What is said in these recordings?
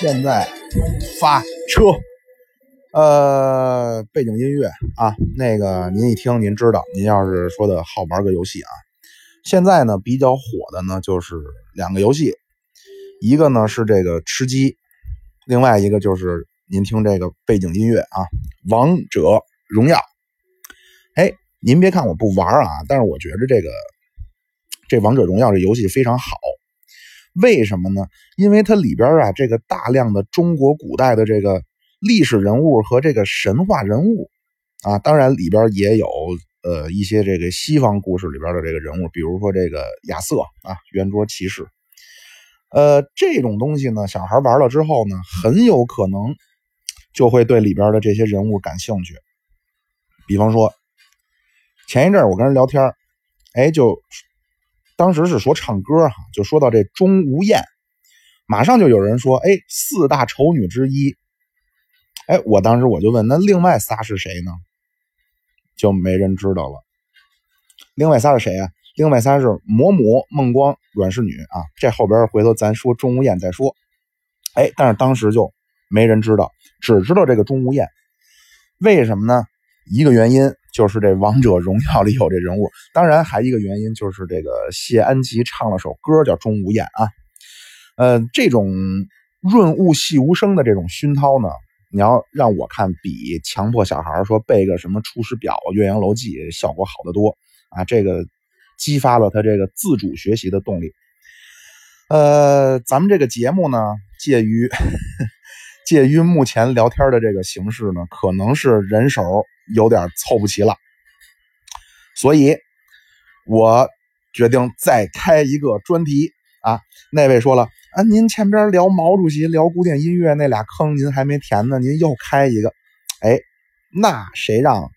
现在发车，呃，背景音乐啊，那个您一听您知道，您要是说的好玩个游戏啊，现在呢比较火的呢就是两个游戏，一个呢是这个吃鸡，另外一个就是您听这个背景音乐啊，《王者荣耀》。哎，您别看我不玩啊，但是我觉得这个这《王者荣耀》这游戏非常好。为什么呢？因为它里边啊，这个大量的中国古代的这个历史人物和这个神话人物啊，当然里边也有呃一些这个西方故事里边的这个人物，比如说这个亚瑟啊，圆桌骑士。呃，这种东西呢，小孩玩了之后呢，很有可能就会对里边的这些人物感兴趣。比方说，前一阵我跟人聊天，哎，就。当时是说唱歌哈，就说到这钟无艳，马上就有人说，哎，四大丑女之一。哎，我当时我就问，那另外仨是谁呢？就没人知道了。另外仨是谁啊？另外仨是嬷嬷、孟光、阮氏女啊。这后边回头咱说钟无艳再说。哎，但是当时就没人知道，只知道这个钟无艳。为什么呢？一个原因。就是这《王者荣耀》里有这人物，当然还一个原因就是这个谢安琪唱了首歌叫《钟无艳》啊。呃，这种润物细无声的这种熏陶呢，你要让我看，比强迫小孩说背个什么《出师表》《岳阳楼记》效果好得多啊。这个激发了他这个自主学习的动力。呃，咱们这个节目呢，介于 介于目前聊天的这个形式呢，可能是人手。有点凑不齐了，所以我决定再开一个专题啊。那位说了啊，您前边聊毛主席、聊古典音乐那俩坑您还没填呢，您又开一个，哎，那谁让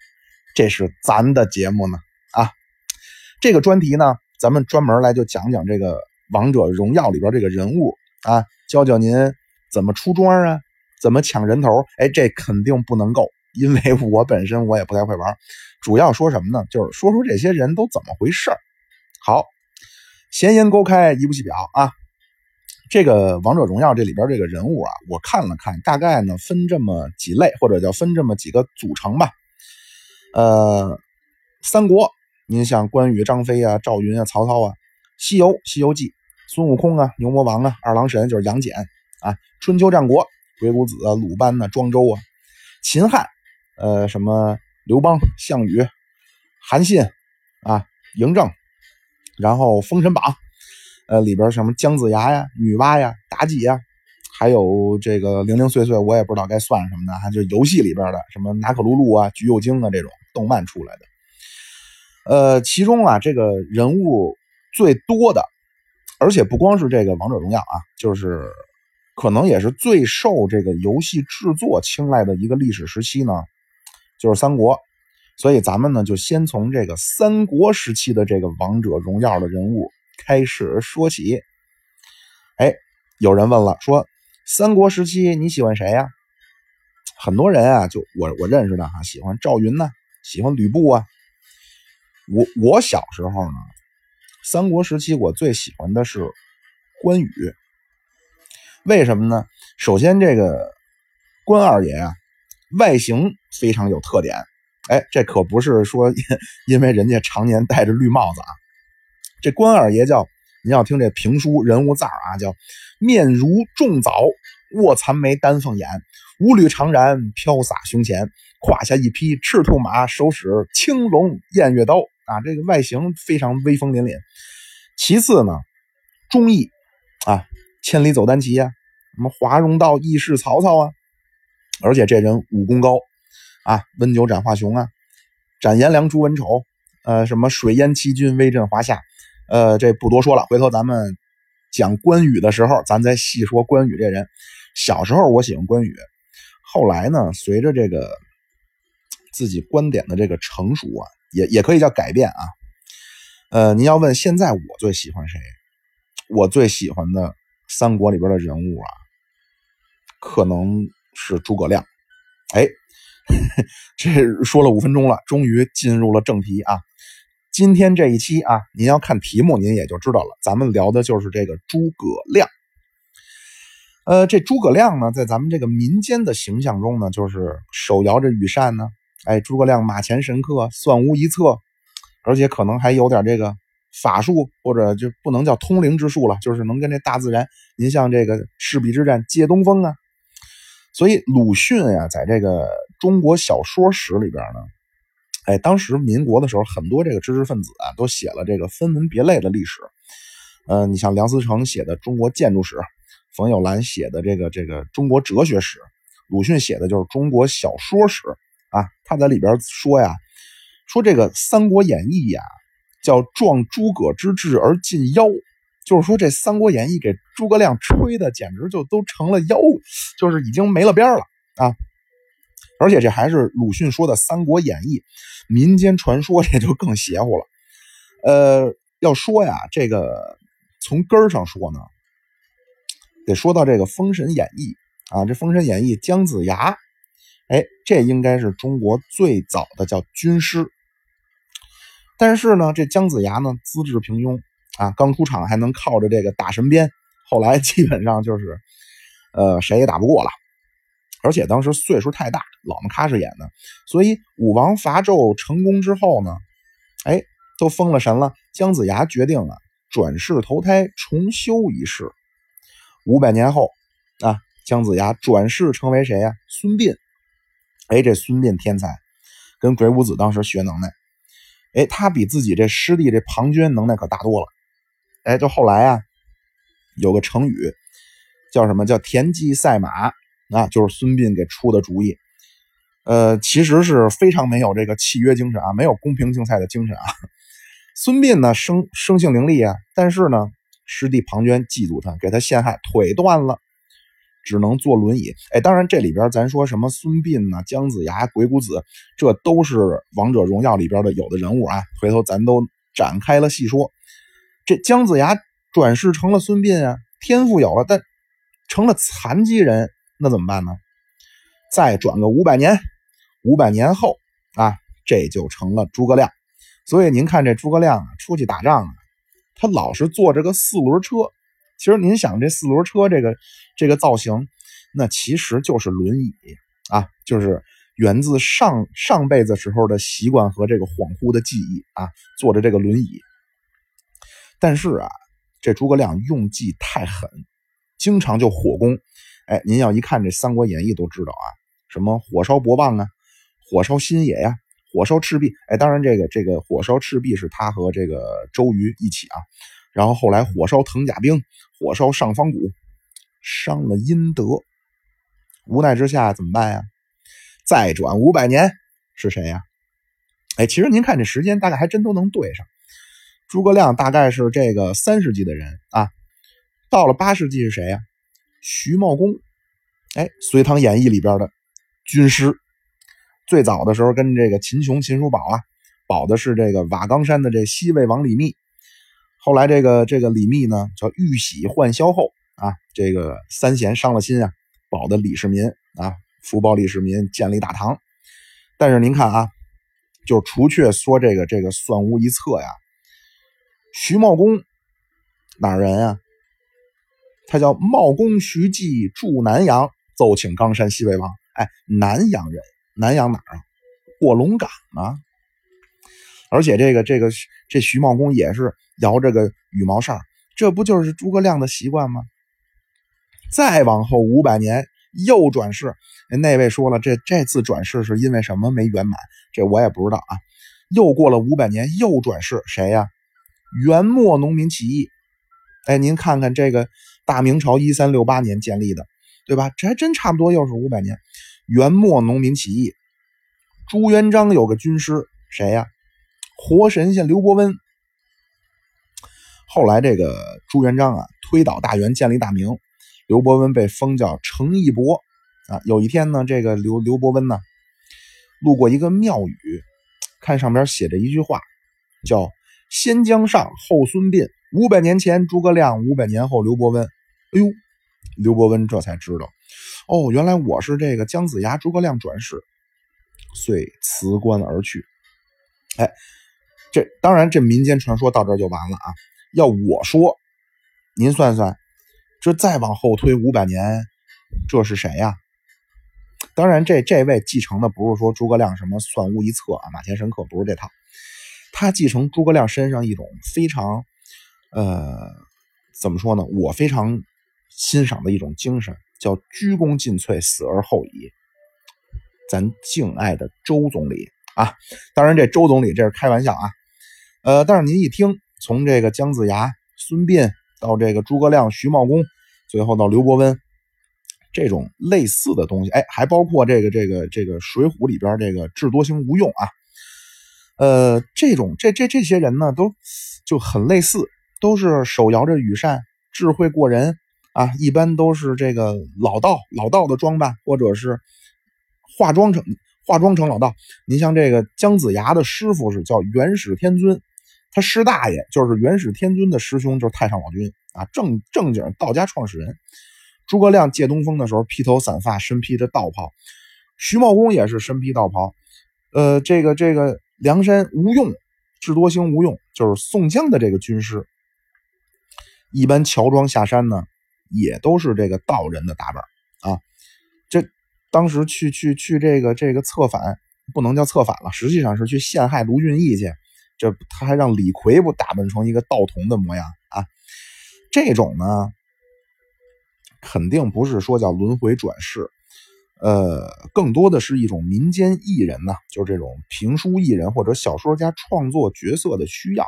这是咱的节目呢？啊，这个专题呢，咱们专门来就讲讲这个《王者荣耀》里边这个人物啊，教教您怎么出装啊，怎么抢人头。哎，这肯定不能够。因为我本身我也不太会玩，主要说什么呢？就是说说这些人都怎么回事好，闲言勾开一部戏表啊，这个王者荣耀这里边这个人物啊，我看了看，大概呢分这么几类，或者叫分这么几个组成吧。呃，三国，您像关羽、张飞啊、赵云啊、曹操啊；西游，《西游记》，孙悟空啊、牛魔王啊、二郎神就是杨戬啊；春秋战国，鬼谷子啊、鲁班呐、庄周啊；秦汉。呃，什么刘邦、项羽、韩信啊、嬴政，然后《封神榜》呃里边什么姜子牙呀、女娲呀、妲己呀，还有这个零零碎碎，我也不知道该算什么的，哈，就游戏里边的什么拿可露露啊、橘右京啊这种动漫出来的。呃，其中啊，这个人物最多的，而且不光是这个《王者荣耀》啊，就是可能也是最受这个游戏制作青睐的一个历史时期呢。就是三国，所以咱们呢就先从这个三国时期的这个王者荣耀的人物开始说起。哎，有人问了，说三国时期你喜欢谁呀？很多人啊，就我我认识的哈，喜欢赵云呢，喜欢吕布啊。我我小时候呢，三国时期我最喜欢的是关羽。为什么呢？首先这个关二爷啊。外形非常有特点，哎，这可不是说因为人家常年戴着绿帽子啊。这关二爷叫，您要听这评书人物字啊，叫面如重枣，卧蚕眉，丹凤眼，五缕长髯飘洒胸前，胯下一匹赤兔马，手使青龙偃月刀啊。这个外形非常威风凛凛。其次呢，忠义啊，千里走单骑呀，什么华容道义士曹操啊。而且这人武功高，啊，温酒斩华雄啊，斩颜良诛文丑，呃，什么水淹七军威震华夏，呃，这不多说了。回头咱们讲关羽的时候，咱再细说关羽这人。小时候我喜欢关羽，后来呢，随着这个自己观点的这个成熟啊，也也可以叫改变啊。呃，您要问现在我最喜欢谁？我最喜欢的三国里边的人物啊，可能。是诸葛亮，哎，这说了五分钟了，终于进入了正题啊！今天这一期啊，您要看题目，您也就知道了，咱们聊的就是这个诸葛亮。呃，这诸葛亮呢，在咱们这个民间的形象中呢，就是手摇着羽扇呢，哎，诸葛亮马前神客，算无一策，而且可能还有点这个法术，或者就不能叫通灵之术了，就是能跟这大自然，您像这个赤壁之战借东风啊。所以鲁迅呀，在这个中国小说史里边呢，哎，当时民国的时候，很多这个知识分子啊，都写了这个分门别类的历史。呃，你像梁思成写的《中国建筑史》。冯友兰写的这个这个中国哲学史，鲁迅写的就是中国小说史啊。他在里边说呀，说这个《三国演义》呀，叫壮诸葛之志而尽妖，就是说这《三国演义》给诸葛亮吹的简直就都成了妖，就是已经没了边了啊。而且这还是鲁迅说的《三国演义》，民间传说这就更邪乎了。呃，要说呀，这个从根儿上说呢。得说到这个《封神演义》啊，这《封神演义》姜子牙，哎，这应该是中国最早的叫军师。但是呢，这姜子牙呢资质平庸啊，刚出场还能靠着这个打神鞭，后来基本上就是，呃，谁也打不过了。而且当时岁数太大，老么喀什演的，所以武王伐纣成功之后呢，哎，都封了神了。姜子牙决定啊，转世投胎重修一世。五百年后，啊，姜子牙转世成为谁呀？孙膑。哎，这孙膑天才，跟鬼谷子当时学能耐。哎，他比自己这师弟这庞涓能耐可大多了。哎，就后来啊，有个成语叫什么叫田忌赛马啊，就是孙膑给出的主意。呃，其实是非常没有这个契约精神啊，没有公平竞赛的精神啊。孙膑呢，生生性伶俐啊，但是呢。师弟庞涓嫉妒他，给他陷害，腿断了，只能坐轮椅。哎，当然这里边咱说什么孙膑呢、姜子牙、鬼谷子，这都是王者荣耀里边的有的人物啊。回头咱都展开了细说。这姜子牙转世成了孙膑啊，天赋有了，但成了残疾人，那怎么办呢？再转个五百年，五百年后啊，这就成了诸葛亮。所以您看这诸葛亮啊，出去打仗啊。他老是坐着个四轮车，其实您想这四轮车这个这个造型，那其实就是轮椅啊，就是源自上上辈子时候的习惯和这个恍惚的记忆啊，坐着这个轮椅。但是啊，这诸葛亮用计太狠，经常就火攻。哎，您要一看这《三国演义》都知道啊，什么火烧博望啊，火烧新野呀。火烧赤壁，哎，当然这个这个火烧赤壁是他和这个周瑜一起啊，然后后来火烧藤甲兵，火烧上方谷，伤了阴德，无奈之下怎么办呀？再转五百年是谁呀？哎，其实您看这时间大概还真都能对上，诸葛亮大概是这个三世纪的人啊，到了八世纪是谁呀？徐茂公，哎，《隋唐演义》里边的军师。最早的时候跟这个秦琼、秦叔宝啊，保的是这个瓦岗山的这西魏王李密。后来这个这个李密呢，叫玉玺换萧后啊，这个三贤伤了心啊，保的李世民啊，福保李世民建立大唐。但是您看啊，就除却说这个这个算无一策呀，徐茂公哪人啊？他叫茂公徐季驻南阳，奏请冈山西魏王。哎，南阳人。南阳哪儿啊？卧龙岗啊！而且这个这个这徐茂公也是摇这个羽毛扇，这不就是诸葛亮的习惯吗？再往后五百年又转世，那位说了，这这次转世是因为什么没圆满？这我也不知道啊。又过了五百年又转世，谁呀？元末农民起义。哎，您看看这个大明朝一三六八年建立的，对吧？这还真差不多又是五百年。元末农民起义，朱元璋有个军师，谁呀？活神仙刘伯温。后来这个朱元璋啊，推倒大元，建立大明，刘伯温被封叫程义伯啊。有一天呢，这个刘刘伯温呢，路过一个庙宇，看上边写着一句话，叫“先姜尚，后孙膑，五百年前诸葛亮，五百年后刘伯温”。哎呦，刘伯温这才知道。哦，原来我是这个姜子牙，诸葛亮转世，遂辞官而去。哎，这当然，这民间传说到这就完了啊。要我说，您算算，这再往后推五百年，这是谁呀？当然，这这位继承的不是说诸葛亮什么算无一策啊，马前神客不是这套，他继承诸葛亮身上一种非常，呃，怎么说呢？我非常欣赏的一种精神，叫鞠躬尽瘁，死而后已。咱敬爱的周总理啊，当然这周总理这是开玩笑啊，呃，但是您一听，从这个姜子牙、孙膑到这个诸葛亮、徐茂公，最后到刘伯温。这种类似的东西，哎，还包括这个这个这个《水浒》里边这个智多星吴用啊，呃，这种这这这些人呢，都就很类似，都是手摇着羽扇，智慧过人啊，一般都是这个老道老道的装扮，或者是化妆成化妆成老道。你像这个姜子牙的师傅是叫元始天尊，他师大爷就是元始天尊的师兄，就是太上老君啊，正正经道家创始人。诸葛亮借东风的时候，披头散发，身披着道袍；徐茂公也是身披道袍。呃，这个这个梁山吴用，智多星吴用，就是宋江的这个军师。一般乔装下山呢，也都是这个道人的打扮啊。这当时去去去这个这个策反，不能叫策反了，实际上是去陷害卢俊义去。这他还让李逵不打扮成一个道童的模样啊？这种呢？肯定不是说叫轮回转世，呃，更多的是一种民间艺人呢，就是这种评书艺人或者小说家创作角色的需要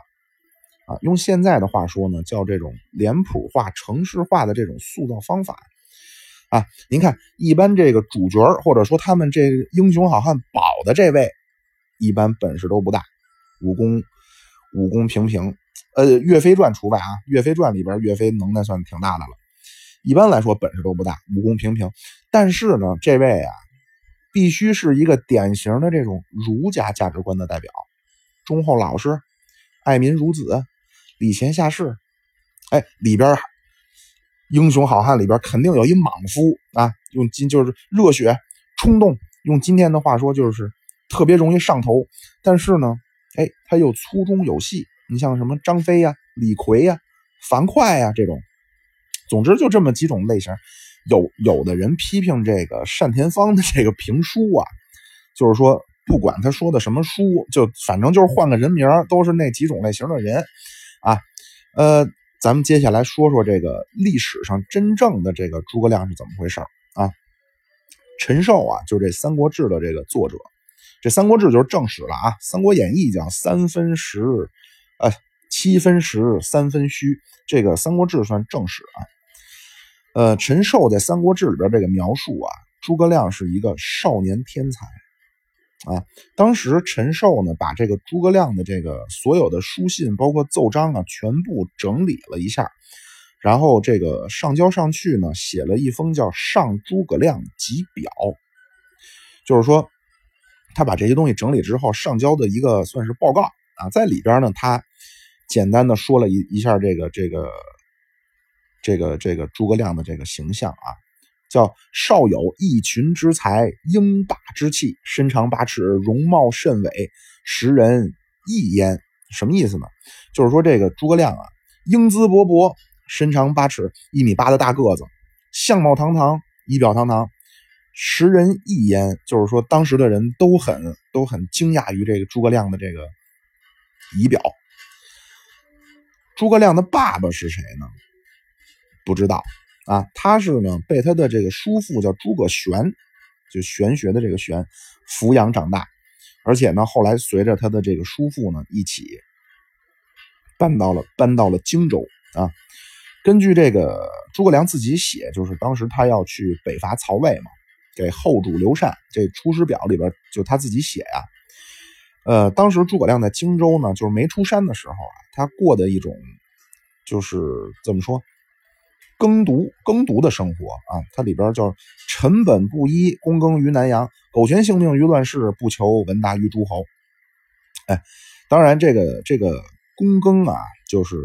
啊。用现在的话说呢，叫这种脸谱化、城市化的这种塑造方法啊。您看，一般这个主角或者说他们这英雄好汉保的这位，一般本事都不大，武功武功平平，呃，《岳飞传》除外啊，《岳飞传》里边岳飞能耐算挺大的了。一般来说本事都不大，武功平平。但是呢，这位啊，必须是一个典型的这种儒家价值观的代表，忠厚老实，爱民如子，礼贤下士。哎，里边英雄好汉里边肯定有一莽夫啊，用今就是热血冲动，用今天的话说就是特别容易上头。但是呢，哎，他又粗中有细。你像什么张飞呀、李逵呀、樊哙呀这种。总之就这么几种类型，有有的人批评这个单田芳的这个评书啊，就是说不管他说的什么书，就反正就是换个人名，都是那几种类型的人啊。呃，咱们接下来说说这个历史上真正的这个诸葛亮是怎么回事啊？陈寿啊，就这《三国志》的这个作者，这《三国志》就是正史了啊，《三国演义》讲三分实，呃，七分实，三分虚，这个《三国志》算正史啊。呃，陈寿在《三国志》里边这个描述啊，诸葛亮是一个少年天才啊。当时陈寿呢，把这个诸葛亮的这个所有的书信，包括奏章啊，全部整理了一下，然后这个上交上去呢，写了一封叫《上诸葛亮集表》，就是说他把这些东西整理之后上交的一个算是报告啊，在里边呢，他简单的说了一一下这个这个。这个这个诸葛亮的这个形象啊，叫少有一群之才，英霸之气，身长八尺，容貌甚伟，时人异焉。什么意思呢？就是说这个诸葛亮啊，英姿勃勃，身长八尺，一米八的大个子，相貌堂堂，仪表堂堂，时人异焉。就是说当时的人都很都很惊讶于这个诸葛亮的这个仪表。诸葛亮的爸爸是谁呢？不知道啊，他是呢被他的这个叔父叫诸葛玄，就玄学的这个玄抚养长大，而且呢后来随着他的这个叔父呢一起搬到了搬到了荆州啊。根据这个诸葛亮自己写，就是当时他要去北伐曹魏嘛，给后主刘禅这《出师表》里边就他自己写呀。呃，当时诸葛亮在荆州呢，就是没出山的时候啊，他过的一种就是怎么说？耕读耕读的生活啊，它里边叫“臣本布衣，躬耕于南阳，苟全性命于乱世，不求闻达于诸侯。”哎，当然这个这个躬耕啊，就是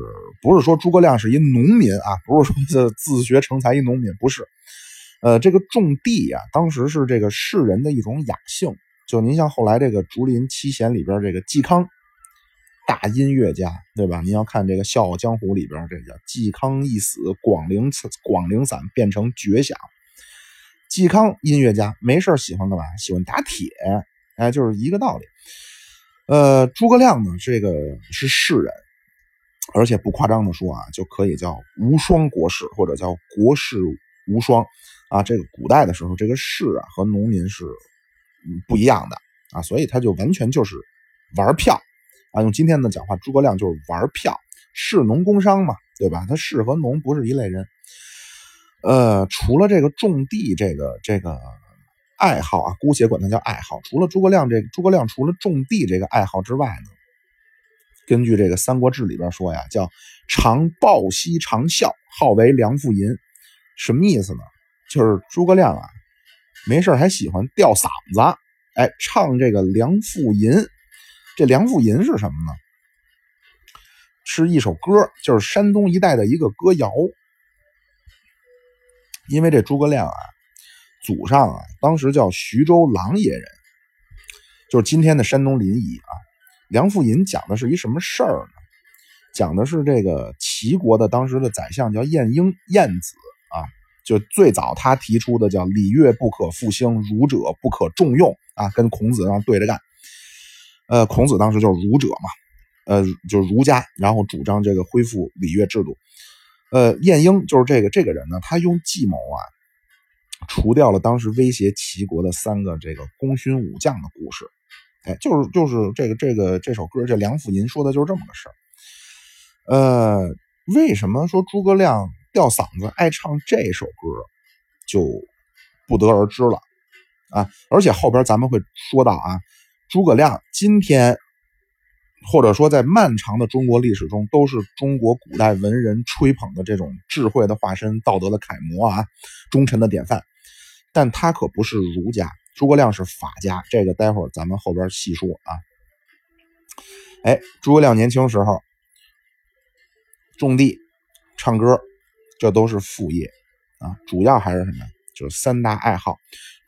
不是说诸葛亮是一农民啊，不是说这自学成才一农民，不是。呃，这个种地呀，当时是这个世人的一种雅兴。就您像后来这个竹林七贤里边这个嵇康，大音乐家，对吧？您要看这个《笑傲江湖》里边，这叫嵇康一死，广陵广陵散变成绝响。嵇康音乐家没事喜欢干嘛？喜欢打铁，哎，就是一个道理。呃，诸葛亮呢，这个是士人，而且不夸张的说啊，就可以叫无双国士，或者叫国士无双啊。这个古代的时候，这个士啊和农民是不一样的啊，所以他就完全就是玩票啊。用今天的讲话，诸葛亮就是玩票，士农工商嘛，对吧？他士和农不是一类人。呃，除了这个种地这个这个爱好啊，姑且管它叫爱好。除了诸葛亮这诸葛亮除了种地这个爱好之外呢，根据这个《三国志》里边说呀，叫常抱膝长啸，号为梁父吟。什么意思呢？就是诸葛亮啊，没事还喜欢吊嗓子，哎，唱这个梁父吟。这梁父吟是什么呢？是一首歌，就是山东一带的一个歌谣。因为这诸葛亮啊，祖上啊，当时叫徐州琅琊人，就是今天的山东临沂啊。梁父吟讲的是一什么事儿呢？讲的是这个齐国的当时的宰相叫晏婴，晏子啊，就最早他提出的叫礼乐不可复兴，儒者不可重用啊，跟孔子上对着干。呃，孔子当时就是儒者嘛，呃，就是儒家，然后主张这个恢复礼乐制度。呃，晏婴就是这个这个人呢，他用计谋啊，除掉了当时威胁齐国的三个这个功勋武将的故事。哎，就是就是这个这个这首歌，这梁甫吟说的就是这么个事儿。呃，为什么说诸葛亮吊嗓子爱唱这首歌，就不得而知了啊。而且后边咱们会说到啊，诸葛亮今天。或者说，在漫长的中国历史中，都是中国古代文人吹捧的这种智慧的化身、道德的楷模啊，忠臣的典范。但他可不是儒家，诸葛亮是法家。这个待会儿咱们后边细说啊。哎，诸葛亮年轻时候种地、唱歌，这都是副业啊，主要还是什么？就是三大爱好：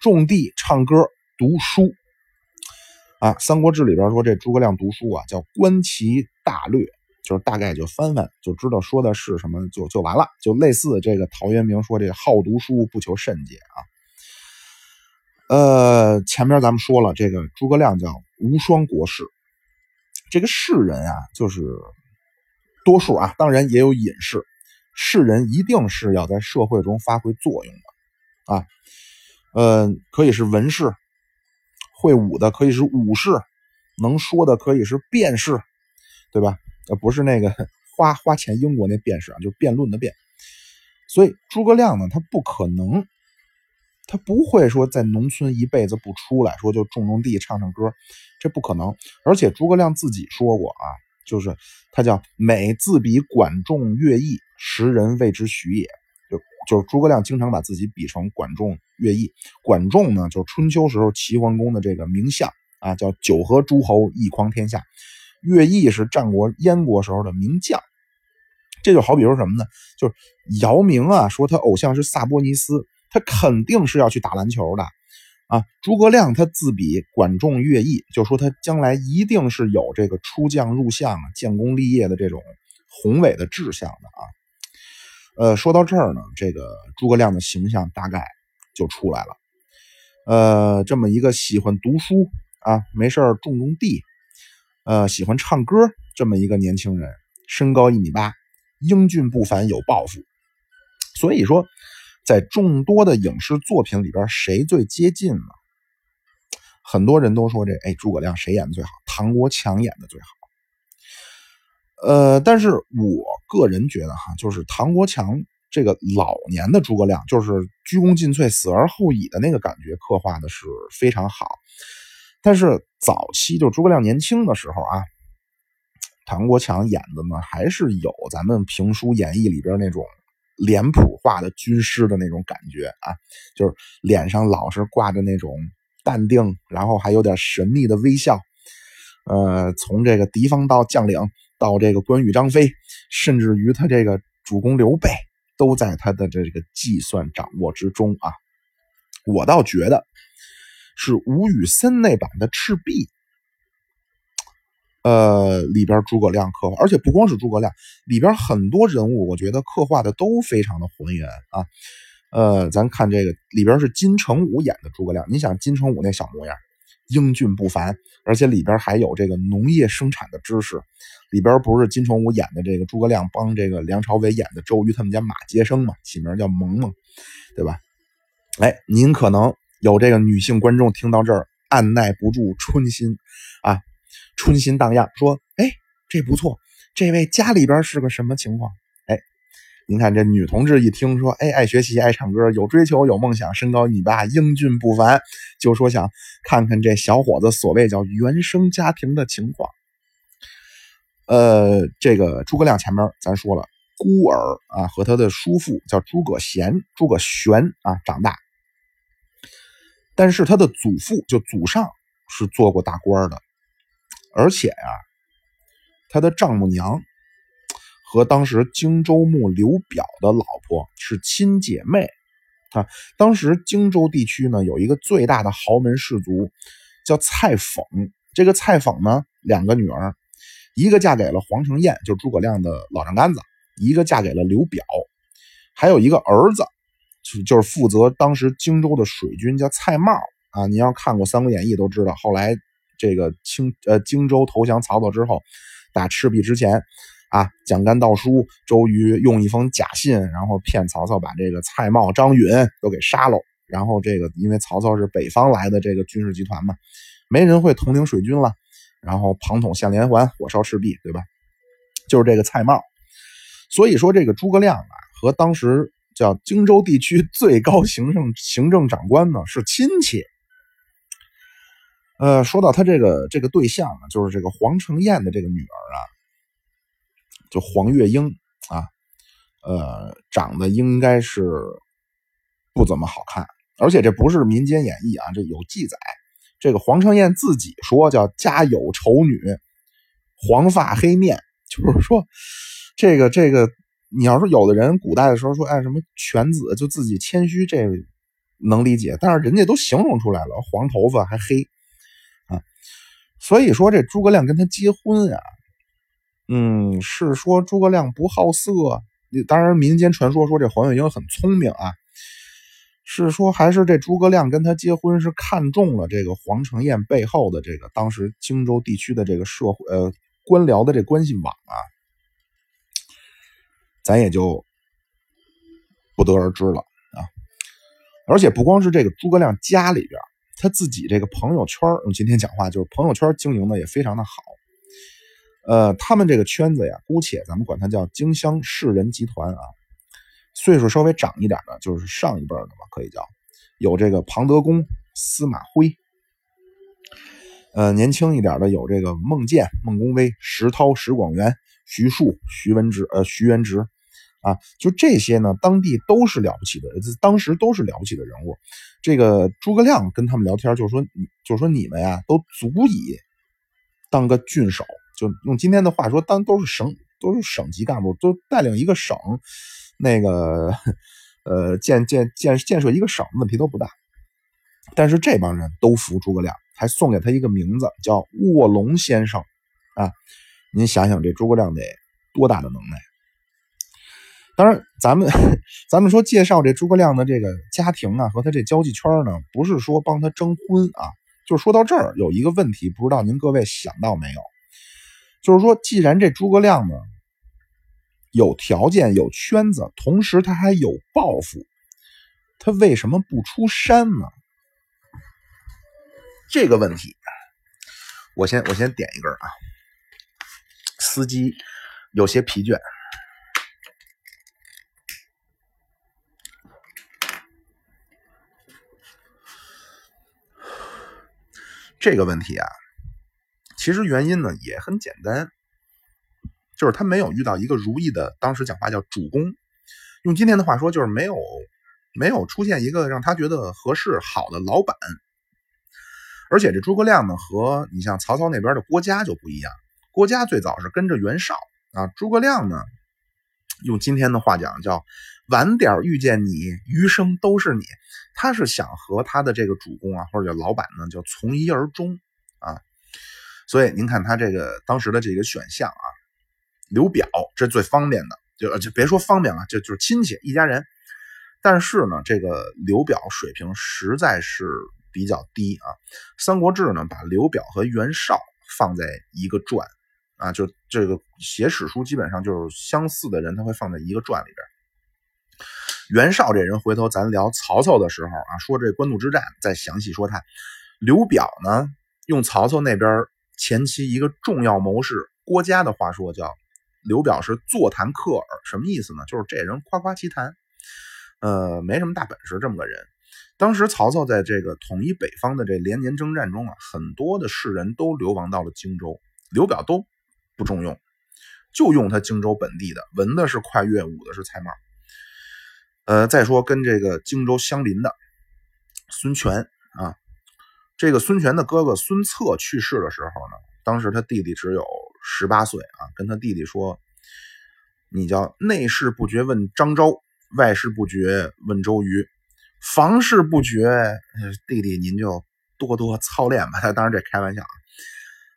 种地、唱歌、读书。啊，《三国志》里边说这诸葛亮读书啊，叫观其大略，就是大概就翻翻就知道说的是什么，就就完了，就类似这个陶渊明说这好读书不求甚解啊。呃，前面咱们说了，这个诸葛亮叫无双国士，这个士人啊，就是多数啊，当然也有隐士，士人一定是要在社会中发挥作用的啊，呃，可以是文士。会武的可以是武士，能说的可以是辩士，对吧？呃，不是那个 花花钱英国那辩士啊，就辩论的辩。所以诸葛亮呢，他不可能，他不会说在农村一辈子不出来，说就种种地、唱唱歌，这不可能。而且诸葛亮自己说过啊，就是他叫每自比管仲、乐毅，时人谓之许也。就是诸葛亮经常把自己比成管仲、乐毅。管仲呢，就是春秋时候齐桓公的这个名相啊，叫九合诸侯，一匡天下。乐毅是战国燕国时候的名将。这就好比说什么呢？就是姚明啊，说他偶像是萨博尼斯，他肯定是要去打篮球的啊。诸葛亮他自比管仲、乐毅，就说他将来一定是有这个出将入相啊、建功立业的这种宏伟的志向的啊。呃，说到这儿呢，这个诸葛亮的形象大概就出来了。呃，这么一个喜欢读书啊，没事种种地，呃，喜欢唱歌这么一个年轻人，身高一米八，英俊不凡，有抱负。所以说，在众多的影视作品里边，谁最接近呢？很多人都说这，哎，诸葛亮谁演的最好？唐国强演的最好。呃，但是我个人觉得哈，就是唐国强这个老年的诸葛亮，就是鞠躬尽瘁，死而后已的那个感觉，刻画的是非常好。但是早期就诸葛亮年轻的时候啊，唐国强演的呢，还是有咱们评书演义里边那种脸谱化的军师的那种感觉啊，就是脸上老是挂着那种淡定，然后还有点神秘的微笑。呃，从这个敌方到将领。到这个关羽、张飞，甚至于他这个主公刘备，都在他的这个计算掌握之中啊。我倒觉得是吴宇森那版的赤壁呃，里边诸葛亮刻画，而且不光是诸葛亮，里边很多人物，我觉得刻画的都非常的浑圆啊。呃，咱看这个里边是金城武演的诸葛亮，你想金城武那小模样，英俊不凡，而且里边还有这个农业生产的知识。里边不是金城武演的这个诸葛亮帮这个梁朝伟演的周瑜他们家马接生嘛，起名叫萌萌，对吧？哎，您可能有这个女性观众听到这儿按耐不住春心啊。春心荡漾，说：“哎，这不错，这位家里边是个什么情况？你，看这女同志一听说，哎，爱学习，爱唱歌，有追求，有梦想，身高一米八，英俊不凡，就说想看看这小伙子所谓叫原生家庭的情况。呃，这个诸葛亮前面咱说了，孤儿啊，和他的叔父叫诸葛贤、诸葛玄啊长大，但是他的祖父就祖上是做过大官的。”而且呀，他的丈母娘和当时荆州牧刘表的老婆是亲姐妹啊。当时荆州地区呢有一个最大的豪门氏族叫蔡讽，这个蔡讽呢两个女儿，一个嫁给了黄承彦，就诸葛亮的老丈杆子；一个嫁给了刘表，还有一个儿子，就就是负责当时荆州的水军，叫蔡瑁啊。你要看过《三国演义》都知道，后来。这个青呃荆州投降曹操之后，打赤壁之前，啊蒋干盗书，周瑜用一封假信，然后骗曹操把这个蔡瑁、张允都给杀了。然后这个因为曹操是北方来的这个军事集团嘛，没人会统领水军了。然后庞统献连环，火烧赤壁，对吧？就是这个蔡瑁。所以说这个诸葛亮啊，和当时叫荆州地区 最高行政行政长官呢是亲戚。呃，说到他这个这个对象啊，就是这个黄承彦的这个女儿啊，就黄月英啊，呃，长得应该是不怎么好看，而且这不是民间演绎啊，这有记载。这个黄承彦自己说叫家有丑女，黄发黑面，就是说这个这个，你要说有的人古代的时候说哎什么犬子，就自己谦虚，这能理解，但是人家都形容出来了，黄头发还黑啊。所以说这诸葛亮跟他结婚啊，嗯，是说诸葛亮不好色。当然，民间传说说这黄月英很聪明啊，是说还是这诸葛亮跟他结婚是看中了这个黄承彦背后的这个当时荆州地区的这个社会呃官僚的这关系网啊，咱也就不得而知了啊。而且不光是这个诸葛亮家里边。他自己这个朋友圈用今天讲话就是朋友圈经营的也非常的好。呃，他们这个圈子呀，姑且咱们管他叫荆襄士人集团啊。岁数稍微长一点的，就是上一辈的嘛，可以叫有这个庞德公、司马徽。呃，年轻一点的有这个孟建、孟公威、石涛、石广元、徐庶、徐文直、呃徐元直。啊，就这些呢，当地都是了不起的，当时都是了不起的人物。这个诸葛亮跟他们聊天，就说，就说你们呀，都足以当个郡守，就用今天的话说，当都是省，都是省级干部，都带领一个省，那个，呃，建建建建设一个省，问题都不大。但是这帮人都服诸葛亮，还送给他一个名字，叫卧龙先生。啊，您想想，这诸葛亮得多大的能耐？当然，咱们咱们说介绍这诸葛亮的这个家庭啊，和他这交际圈呢，不是说帮他征婚啊。就说到这儿有一个问题，不知道您各位想到没有？就是说，既然这诸葛亮呢有条件、有圈子，同时他还有抱负，他为什么不出山呢？这个问题，我先我先点一根啊。司机有些疲倦。这个问题啊，其实原因呢也很简单，就是他没有遇到一个如意的，当时讲话叫主公，用今天的话说就是没有没有出现一个让他觉得合适好的老板。而且这诸葛亮呢和你像曹操那边的郭嘉就不一样，郭嘉最早是跟着袁绍啊，诸葛亮呢用今天的话讲叫晚点遇见你，余生都是你。他是想和他的这个主公啊，或者叫老板呢，就从一而终。所以您看他这个当时的这个选项啊，刘表这最方便的，就就别说方便了，就就是亲戚一家人。但是呢，这个刘表水平实在是比较低啊。《三国志》呢，把刘表和袁绍放在一个传啊，就这个写史书基本上就是相似的人，他会放在一个传里边。袁绍这人，回头咱聊曹操的时候啊，说这官渡之战再详细说他。刘表呢，用曹操那边前期一个重要谋士郭嘉的话说，叫刘表是坐谈客耳，什么意思呢？就是这人夸夸其谈。呃，没什么大本事，这么个人。当时曹操在这个统一北方的这连年征战中啊，很多的士人都流亡到了荆州，刘表都不重用，就用他荆州本地的，文的是快乐，武的是蔡瑁。呃，再说跟这个荆州相邻的孙权啊，这个孙权的哥哥孙策去世的时候呢，当时他弟弟只有十八岁啊，跟他弟弟说：“你叫内事不决问张昭。”外事不决问周瑜，房事不决，弟弟您就多多操练吧。当然这开玩笑啊。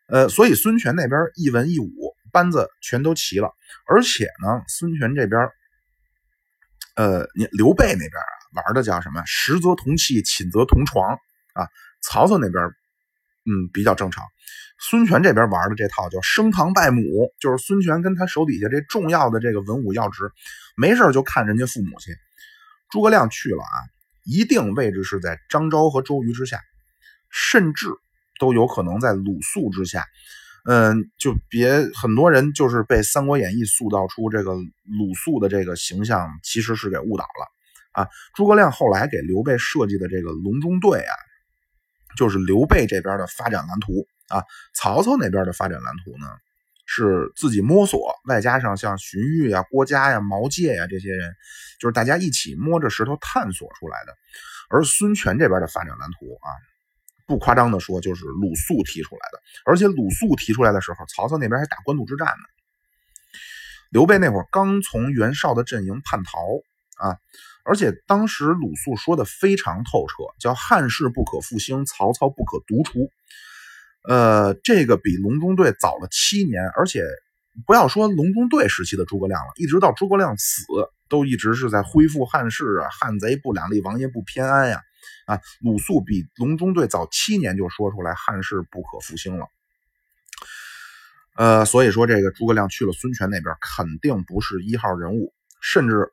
呃，所以孙权那边一文一武班子全都齐了，而且呢，孙权这边，呃，你刘备那边啊玩的叫什么？食则同气，寝则同床啊。曹操那边，嗯，比较正常。孙权这边玩的这套叫升堂拜母，就是孙权跟他手底下这重要的这个文武要职，没事就看人家父母去。诸葛亮去了啊，一定位置是在张昭和周瑜之下，甚至都有可能在鲁肃之下。嗯，就别很多人就是被《三国演义》塑造出这个鲁肃的这个形象，其实是给误导了啊。诸葛亮后来给刘备设计的这个隆中对啊，就是刘备这边的发展蓝图。啊，曹操那边的发展蓝图呢，是自己摸索，外加上像荀彧呀、郭嘉呀、毛玠呀这些人，就是大家一起摸着石头探索出来的。而孙权这边的发展蓝图啊，不夸张的说，就是鲁肃提出来的。而且鲁肃提出来的时候，曹操那边还打官渡之战呢。刘备那会儿刚从袁绍的阵营叛逃啊，而且当时鲁肃说的非常透彻，叫汉室不可复兴，曹操不可独除。呃，这个比隆中对早了七年，而且不要说隆中对时期的诸葛亮了，一直到诸葛亮死，都一直是在恢复汉室啊，汉贼不两立，王爷不偏安呀。啊，鲁肃比隆中对早七年就说出来汉室不可复兴了。呃，所以说这个诸葛亮去了孙权那边，肯定不是一号人物，甚至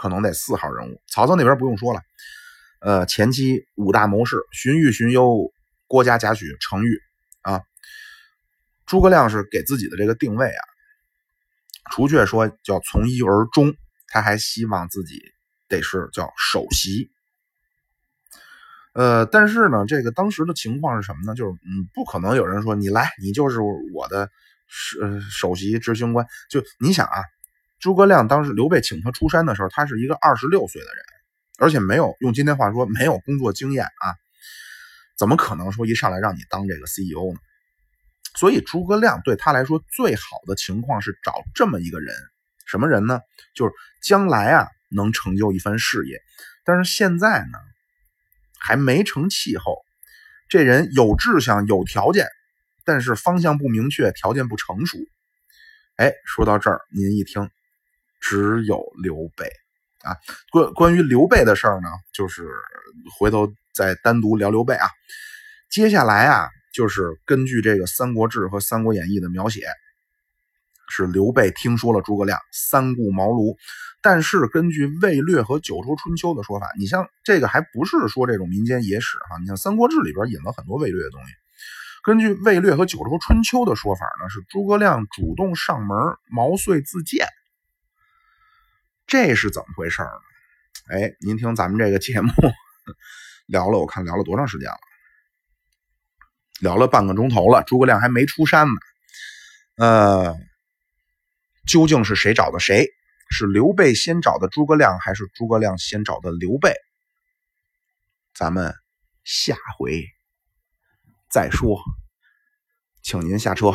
可能得四号人物。曹操那边不用说了，呃，前期五大谋士：荀彧、荀攸、郭嘉、贾诩、程昱。啊，诸葛亮是给自己的这个定位啊，除却说叫从一而终，他还希望自己得是叫首席。呃，但是呢，这个当时的情况是什么呢？就是嗯，不可能有人说你来，你就是我的首首席执行官。就你想啊，诸葛亮当时刘备请他出山的时候，他是一个二十六岁的人，而且没有用今天话说没有工作经验啊。怎么可能说一上来让你当这个 CEO 呢？所以诸葛亮对他来说最好的情况是找这么一个人，什么人呢？就是将来啊能成就一番事业，但是现在呢还没成气候。这人有志向、有条件，但是方向不明确，条件不成熟。哎，说到这儿，您一听，只有刘备啊。关关于刘备的事儿呢，就是回头。再单独聊刘备啊，接下来啊，就是根据这个《三国志》和《三国演义》的描写，是刘备听说了诸葛亮三顾茅庐，但是根据《魏略》和《九州春秋》的说法，你像这个还不是说这种民间野史哈，你像《三国志》里边引了很多魏略的东西。根据《魏略》和《九州春秋》的说法呢，是诸葛亮主动上门毛遂自荐，这是怎么回事呢？哎，您听咱们这个节目。聊了，我看聊了多长时间了？聊了半个钟头了，诸葛亮还没出山呢。呃，究竟是谁找的谁？是刘备先找的诸葛亮，还是诸葛亮先找的刘备？咱们下回再说，请您下车。